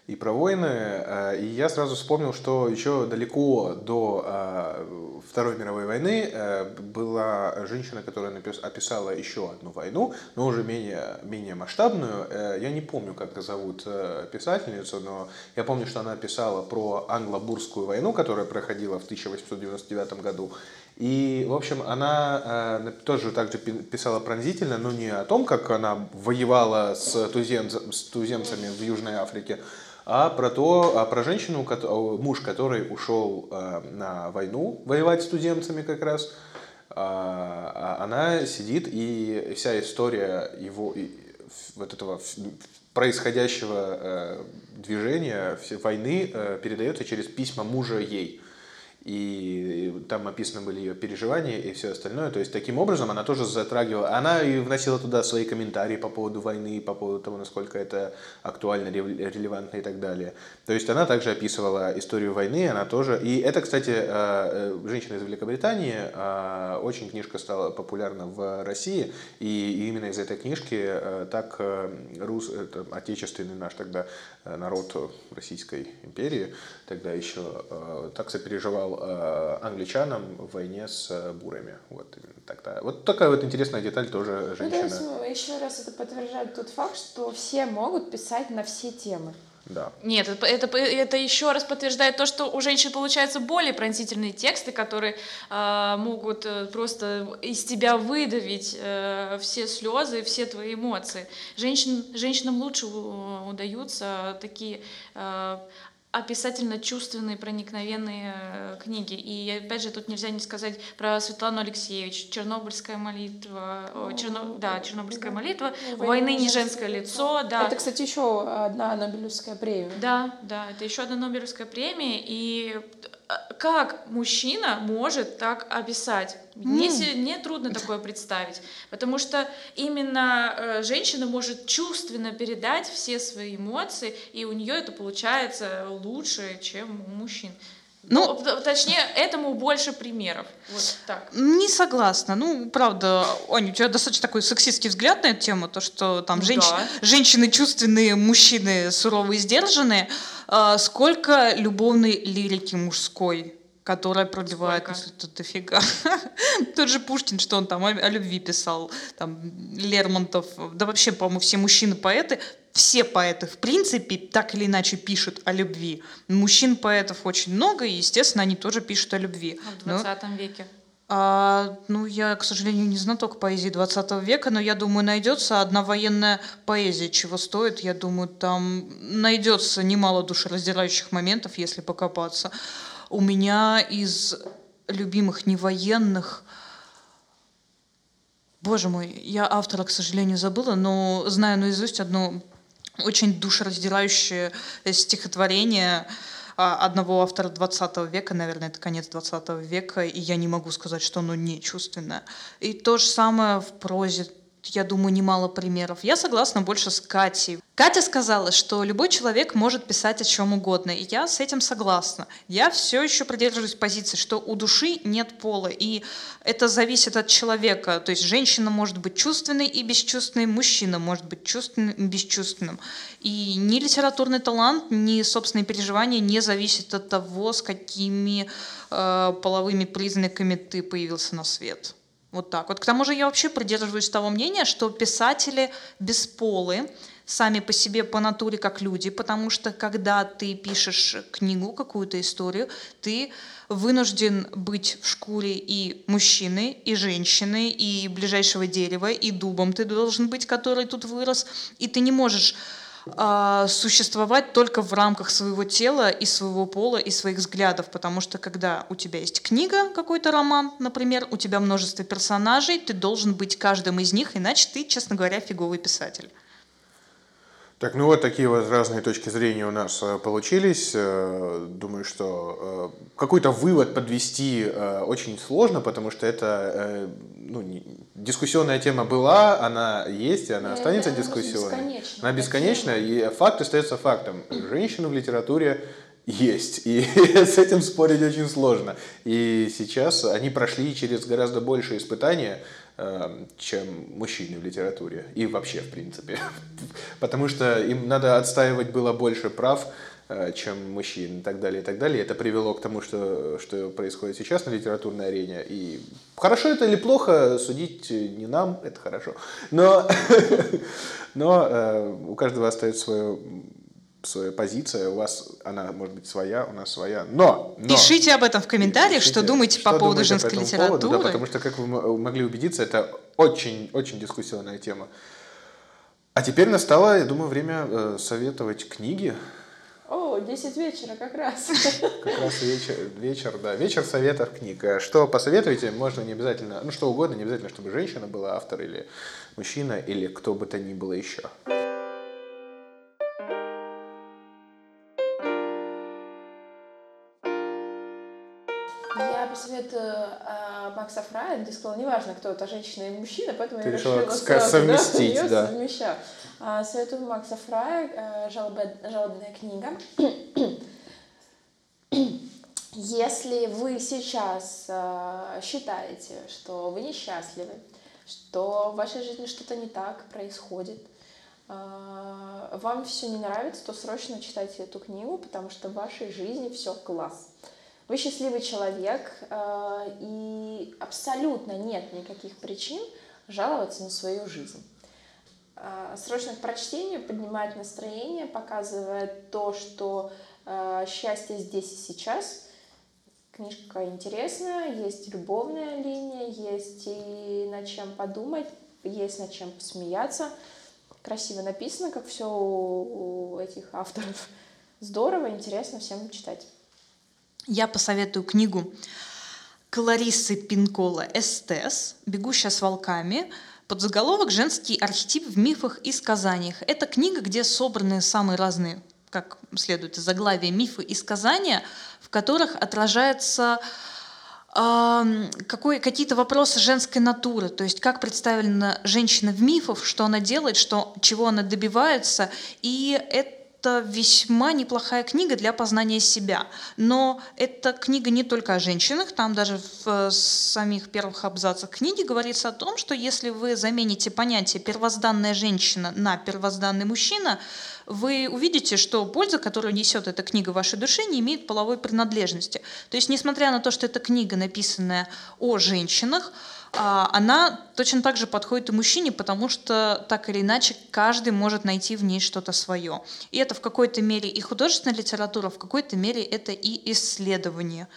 и про войны. Э, и я сразу вспомнил, что еще далеко до э, Второй мировой войны э, была женщина, которая описала еще одну войну, но уже менее, менее масштабную. Я не помню, как зовут писательницу, но я помню, что она писала про англо-бурскую войну, которая проходила в 1899 году. И, в общем, она э, тоже также писала пронзительно, но не о том, как она воевала с, тузем, с туземцами в Южной Африке, а про то, а про женщину, муж, который ушел э, на войну воевать с туземцами как раз, а она сидит и вся история его вот этого происходящего э, движения войны э, передается через письма мужа ей и там описаны были ее переживания и все остальное. То есть таким образом она тоже затрагивала, она и вносила туда свои комментарии по поводу войны, по поводу того, насколько это актуально, релевантно и так далее. То есть она также описывала историю войны, она тоже. И это, кстати, э, э, женщина из Великобритании, э, очень книжка стала популярна в России, и именно из этой книжки так рус, это отечественный наш тогда народ Российской империи, тогда еще так сопереживал э, англичанам в войне с э, бурами. Вот, тогда. вот такая вот интересная деталь тоже женщина. Ну, то есть, еще раз это подтверждает тот факт, что все могут писать на все темы. Да. Нет, это, это, это еще раз подтверждает то, что у женщин получаются более пронзительные тексты, которые э, могут э, просто из тебя выдавить э, все слезы, все твои эмоции. Женщин, женщинам лучше удаются такие э, описательно-чувственные, проникновенные э, книги. И опять же, тут нельзя не сказать про Светлану Алексеевич, Чернобыльская молитва, о, Черно... да, Чернобыльская молитва, войны не женское лицо, да. Это, кстати, еще одна Нобелевская премия. Да, да, это еще одна Нобелевская премия, и как мужчина может так описать? Мне, mm. мне трудно такое представить, потому что именно э, женщина может чувственно передать все свои эмоции, и у нее это получается лучше, чем у мужчин. Ну, ну, точнее, этому больше примеров. Вот так. Не согласна. Ну, правда, Аня, у тебя достаточно такой сексистский взгляд на эту тему, то, что там женщ... да. женщины чувственные, мужчины суровые, сдержанные. А, сколько любовной лирики мужской которая проливает тут дофига. <laughs> Тот же Пушкин, что он там о, о любви писал, там Лермонтов, да вообще, по-моему, все мужчины-поэты, все поэты, в принципе, так или иначе пишут о любви. Мужчин-поэтов очень много, и, естественно, они тоже пишут о любви. А в 20 но... веке? А, ну, я, к сожалению, не знаток поэзии 20 века, но я думаю, найдется одна военная поэзия, чего стоит. Я думаю, там найдется немало душераздирающих моментов, если покопаться. У меня из любимых невоенных Боже мой, я автора, к сожалению, забыла, но знаю наизусть одно очень душераздирающее стихотворение а, одного автора 20 века, наверное, это конец 20 века, и я не могу сказать, что оно не чувственное. И то же самое в прозе, я думаю, немало примеров. Я согласна больше с Катей. Катя сказала, что любой человек может писать о чем угодно, и я с этим согласна. Я все еще придерживаюсь позиции, что у души нет пола, и это зависит от человека. То есть женщина может быть чувственной и бесчувственной, мужчина может быть чувственным и бесчувственным. И ни литературный талант, ни собственные переживания не зависят от того, с какими э, половыми признаками ты появился на свет. Вот так вот. К тому же я вообще придерживаюсь того мнения, что писатели бесполы, сами по себе по натуре как люди, потому что когда ты пишешь книгу, какую-то историю, ты вынужден быть в шкуре и мужчины, и женщины, и ближайшего дерева, и дубом ты должен быть, который тут вырос, и ты не можешь а, существовать только в рамках своего тела и своего пола и своих взглядов, потому что когда у тебя есть книга, какой-то роман, например, у тебя множество персонажей, ты должен быть каждым из них, иначе ты, честно говоря, фиговый писатель. Так, ну вот такие вот разные точки зрения у нас э, получились. Э, думаю, что э, какой-то вывод подвести очень сложно, потому что это ну, дискуссионная тема была, она есть, и она останется она дискуссионной. Она бесконечна, и факт остается фактом. Женщины в литературе есть, и <laughs> с этим спорить очень сложно. И сейчас они прошли через гораздо большие испытания, чем мужчины в литературе. И вообще, в принципе. <laughs> Потому что им надо отстаивать было больше прав, э, чем мужчин и так далее, и так далее. Это привело к тому, что, что происходит сейчас на литературной арене. И хорошо это или плохо, судить не нам, это хорошо. Но, <laughs> но э, у каждого остается свое позиция, у вас она может быть своя, у нас своя. Но! но Пишите об этом в комментариях, пишите, что думаете что по поводу женской по литературы. Поводу, да, потому что, как вы могли убедиться, это очень-очень дискуссионная тема. А теперь настало, я думаю, время э, советовать книги. О, 10 вечера как раз. <laughs> Как раз вечер, вечер, да. Вечер советов книг. Э, что посоветуете, можно не обязательно, ну что угодно, не обязательно, чтобы женщина была автор или мужчина, или кто бы то ни было еще. Посоветую э, Макса Фрая, где сказал, неважно, кто это, женщина или мужчина, поэтому Ты я решила, решила совместить, да, да. совмещаю. А, советую Макса Фрая, э, жалобная книга. Если вы сейчас э, считаете, что вы несчастливы, что в вашей жизни что-то не так происходит, э, вам все не нравится, то срочно читайте эту книгу, потому что в вашей жизни все класс. Вы счастливый человек, э, и абсолютно нет никаких причин жаловаться на свою жизнь. Э, срочно к прочтению поднимает настроение, показывает то, что э, счастье здесь и сейчас. Книжка интересная, есть любовная линия, есть и над чем подумать, есть над чем посмеяться. Красиво написано, как все у этих авторов. Здорово, интересно всем читать я посоветую книгу Кларисы Пинкола «Эстес. Бегущая с волками». Под заголовок «Женский архетип в мифах и сказаниях». Это книга, где собраны самые разные, как следует из заглавия, мифы и сказания, в которых отражается какой, какие-то вопросы женской натуры, то есть как представлена женщина в мифах, что она делает, что, чего она добивается, и это это весьма неплохая книга для познания себя. Но эта книга не только о женщинах, там даже в э, самих первых абзацах книги говорится о том, что если вы замените понятие первозданная женщина на первозданный мужчина, вы увидите, что польза, которую несет эта книга в вашей душе, не имеет половой принадлежности. То есть, несмотря на то, что эта книга, написанная о женщинах, она точно так же подходит и мужчине, потому что так или иначе каждый может найти в ней что-то свое. И это в какой-то мере и художественная литература, в какой-то мере это и исследование.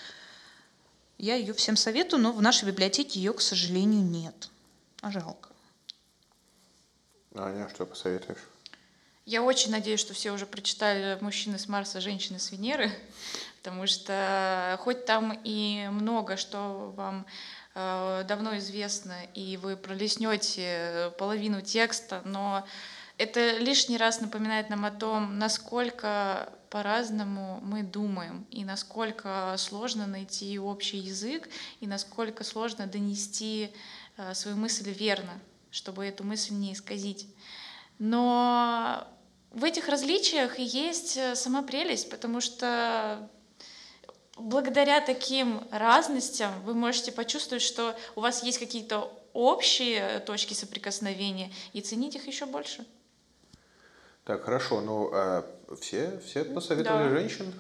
Я ее всем советую, но в нашей библиотеке ее, к сожалению, нет. А жалко. Аня, что посоветуешь? Я очень надеюсь, что все уже прочитали «Мужчины с Марса, женщины с Венеры», <laughs> потому что хоть там и много что вам давно известно, и вы пролеснете половину текста, но это лишний раз напоминает нам о том, насколько по-разному мы думаем, и насколько сложно найти общий язык, и насколько сложно донести э, свою мысль верно, чтобы эту мысль не исказить. Но в этих различиях и есть э, сама прелесть, потому что благодаря таким разностям вы можете почувствовать, что у вас есть какие-то общие точки соприкосновения и ценить их еще больше. Так, хорошо. Ну, а все, все посоветовали Да. женщин?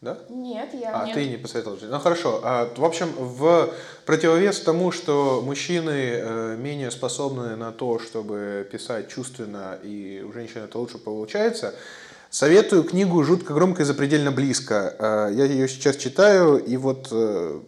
Да? Нет, я... А, Нет. ты не посоветовал. Ну хорошо. А, в общем, в противовес тому, что мужчины э, менее способны на то, чтобы писать чувственно, и у женщин это лучше получается, советую книгу «Жутко громко и запредельно близко». А, я ее сейчас читаю, и вот, э,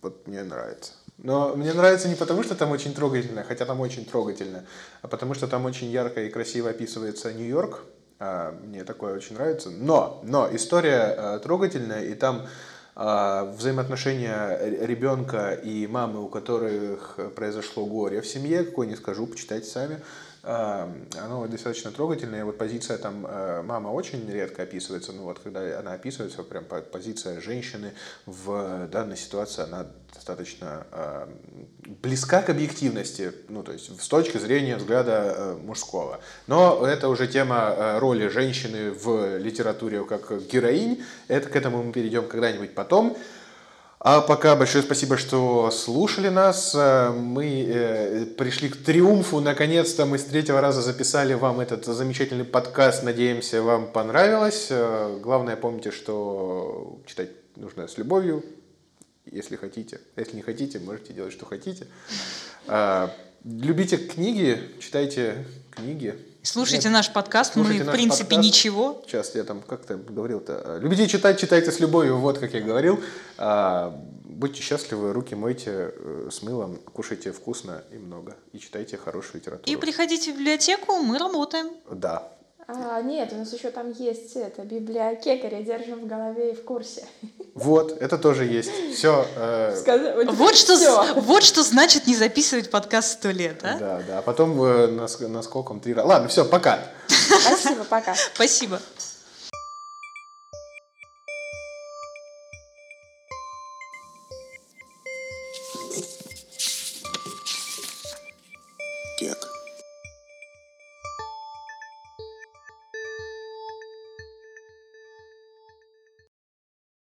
вот мне нравится. Но мне нравится не потому, что там очень трогательно, хотя там очень трогательно, а потому что там очень ярко и красиво описывается Нью-Йорк, а, Мне такое очень нравится. Но, но история э, трогательная, и там взаимоотношения ребенка и мамы, у которых произошло горе в семье, какое не скажу, почитайте сами. Оно достаточно трогательное. Вот позиция там э, мама очень редко описывается, но вот когда она описывается, прям по- позиция женщины в данной ситуации, она достаточно близка к объективности, ну, то есть с точки зрения взгляда э, мужского. Но это уже тема э, роли женщины в литературе как героинь. Это к этому мы перейдем когда-нибудь потом. А пока большое спасибо, что слушали нас. Э, Мы э, пришли к триумфу. Наконец-то мы с третьего раза записали вам этот замечательный подкаст. Надеемся, вам понравилось. Э, Главное, помните, что читать нужно с любовью, если хотите. Если не хотите, можете делать, что хотите. Любите книги, читайте книги. Слушайте наш подкаст, Слушайте мы, в принципе, подкаст. ничего. Сейчас я там как-то говорил-то. Любите читать, читайте с любовью, вот как я говорил. А, Будьте счастливы, руки мойте э, с мылом, кушайте вкусно и много. И читайте хорошую литературу. И приходите в библиотеку, мы работаем. Да. А, нет, у нас еще там есть это, библиотекаря, держим в голове и в курсе. Вот, это тоже есть. Все. Сказа- вот Вот что, всё. з- вот что значит не записывать подкаст сто лет, а? Да, да. А потом э, нас, наскоком три раза. Ладно, все, пока. Спасибо, пока. Спасибо.